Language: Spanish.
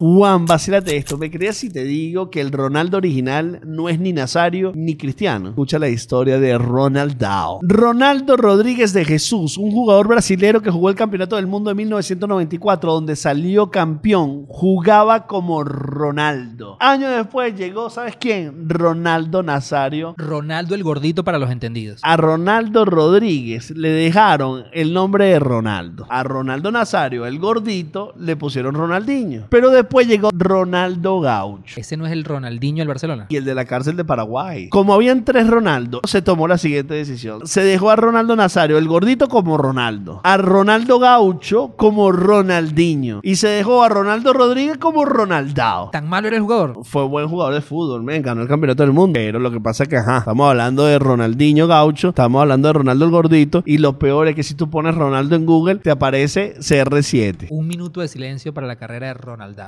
Juan, vacílate esto. ¿Me crees si te digo que el Ronaldo original no es ni Nazario ni Cristiano? Escucha la historia de Ronaldo. Ronaldo Rodríguez de Jesús, un jugador brasilero que jugó el Campeonato del Mundo de 1994, donde salió campeón, jugaba como Ronaldo. Años después llegó, ¿sabes quién? Ronaldo Nazario. Ronaldo el gordito para los entendidos. A Ronaldo Rodríguez le dejaron el nombre de Ronaldo. A Ronaldo Nazario, el gordito, le pusieron Ronaldinho. Pero después llegó Ronaldo Gaucho. Ese no es el Ronaldinho del Barcelona. Y el de la cárcel de Paraguay. Como habían tres Ronaldo, se tomó la siguiente decisión. Se dejó a Ronaldo Nazario, el gordito, como Ronaldo. A Ronaldo Gaucho como Ronaldinho. Y se dejó a Ronaldo Rodríguez como Ronaldao. ¿Tan malo era el jugador? Fue buen jugador de fútbol, me ganó el campeonato del mundo. Pero lo que pasa es que, ajá, estamos hablando de Ronaldinho Gaucho, estamos hablando de Ronaldo el gordito. Y lo peor es que si tú pones Ronaldo en Google, te aparece CR7. Un minuto de silencio para la carrera de Ronaldo.